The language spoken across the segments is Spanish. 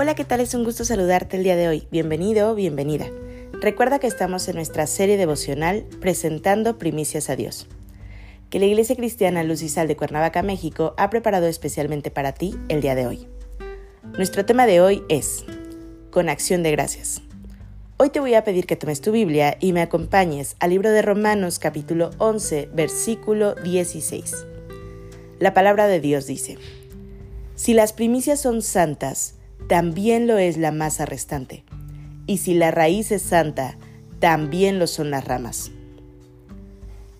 Hola, ¿qué tal? Es un gusto saludarte el día de hoy. Bienvenido bienvenida. Recuerda que estamos en nuestra serie devocional presentando primicias a Dios, que la Iglesia Cristiana Luz y Sal de Cuernavaca, México, ha preparado especialmente para ti el día de hoy. Nuestro tema de hoy es Con acción de gracias. Hoy te voy a pedir que tomes tu Biblia y me acompañes al libro de Romanos capítulo 11, versículo 16. La palabra de Dios dice, Si las primicias son santas, también lo es la masa restante. Y si la raíz es santa, también lo son las ramas.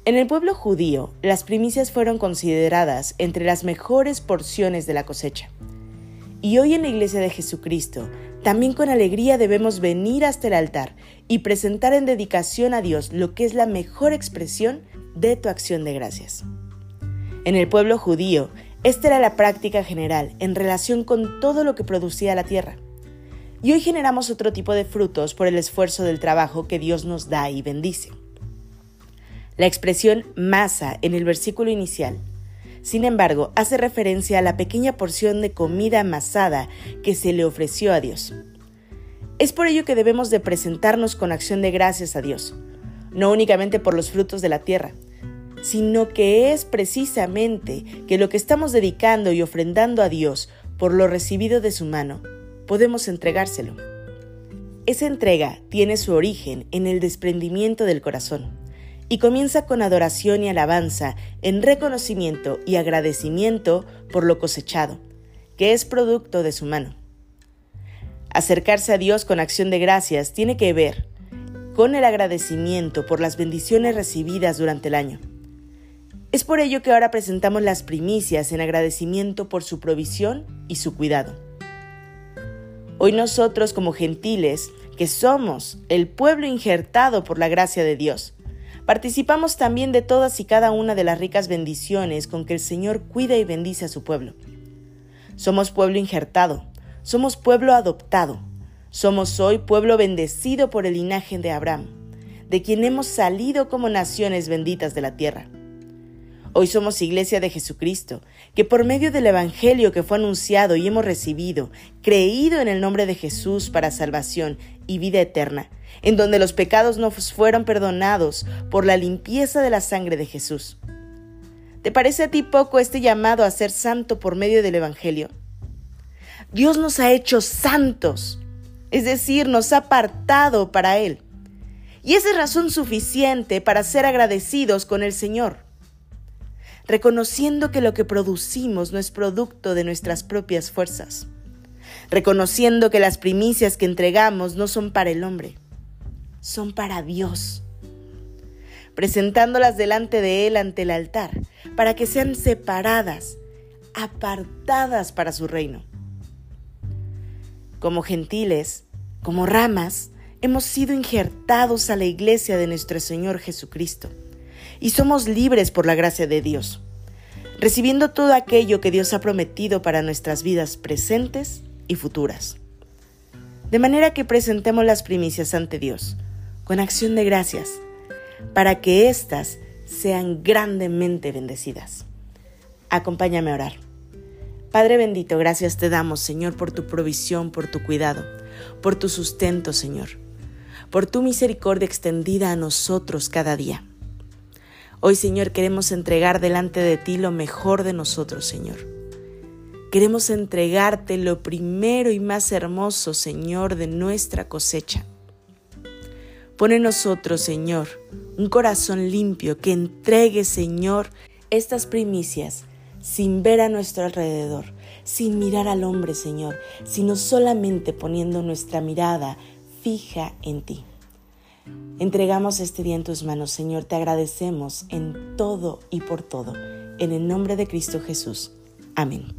En el pueblo judío, las primicias fueron consideradas entre las mejores porciones de la cosecha. Y hoy en la Iglesia de Jesucristo, también con alegría debemos venir hasta el altar y presentar en dedicación a Dios lo que es la mejor expresión de tu acción de gracias. En el pueblo judío, esta era la práctica general en relación con todo lo que producía la tierra. Y hoy generamos otro tipo de frutos por el esfuerzo del trabajo que Dios nos da y bendice. La expresión masa en el versículo inicial, sin embargo, hace referencia a la pequeña porción de comida amasada que se le ofreció a Dios. Es por ello que debemos de presentarnos con acción de gracias a Dios, no únicamente por los frutos de la tierra, sino que es precisamente que lo que estamos dedicando y ofrendando a Dios por lo recibido de su mano, podemos entregárselo. Esa entrega tiene su origen en el desprendimiento del corazón y comienza con adoración y alabanza en reconocimiento y agradecimiento por lo cosechado, que es producto de su mano. Acercarse a Dios con acción de gracias tiene que ver con el agradecimiento por las bendiciones recibidas durante el año es por ello que ahora presentamos las primicias en agradecimiento por su provisión y su cuidado. Hoy nosotros como gentiles, que somos el pueblo injertado por la gracia de Dios, participamos también de todas y cada una de las ricas bendiciones con que el Señor cuida y bendice a su pueblo. Somos pueblo injertado, somos pueblo adoptado, somos hoy pueblo bendecido por el linaje de Abraham, de quien hemos salido como naciones benditas de la tierra. Hoy somos iglesia de Jesucristo, que por medio del Evangelio que fue anunciado y hemos recibido, creído en el nombre de Jesús para salvación y vida eterna, en donde los pecados nos fueron perdonados por la limpieza de la sangre de Jesús. ¿Te parece a ti poco este llamado a ser santo por medio del Evangelio? Dios nos ha hecho santos, es decir, nos ha apartado para Él. Y esa es razón suficiente para ser agradecidos con el Señor reconociendo que lo que producimos no es producto de nuestras propias fuerzas, reconociendo que las primicias que entregamos no son para el hombre, son para Dios, presentándolas delante de Él ante el altar, para que sean separadas, apartadas para su reino. Como gentiles, como ramas, hemos sido injertados a la iglesia de nuestro Señor Jesucristo y somos libres por la gracia de Dios, recibiendo todo aquello que Dios ha prometido para nuestras vidas presentes y futuras. De manera que presentemos las primicias ante Dios con acción de gracias, para que éstas sean grandemente bendecidas. Acompáñame a orar. Padre bendito, gracias te damos, Señor, por tu provisión, por tu cuidado, por tu sustento, Señor, por tu misericordia extendida a nosotros cada día. Hoy, Señor, queremos entregar delante de ti lo mejor de nosotros, Señor. Queremos entregarte lo primero y más hermoso, Señor, de nuestra cosecha. Pone en nosotros, Señor, un corazón limpio que entregue, Señor, estas primicias sin ver a nuestro alrededor, sin mirar al hombre, Señor, sino solamente poniendo nuestra mirada fija en ti. Entregamos este día en tus manos, Señor. Te agradecemos en todo y por todo. En el nombre de Cristo Jesús. Amén.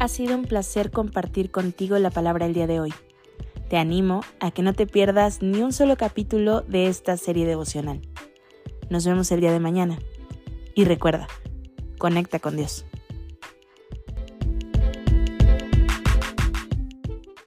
Ha sido un placer compartir contigo la palabra el día de hoy. Te animo a que no te pierdas ni un solo capítulo de esta serie devocional. Nos vemos el día de mañana. Y recuerda, conecta con Dios.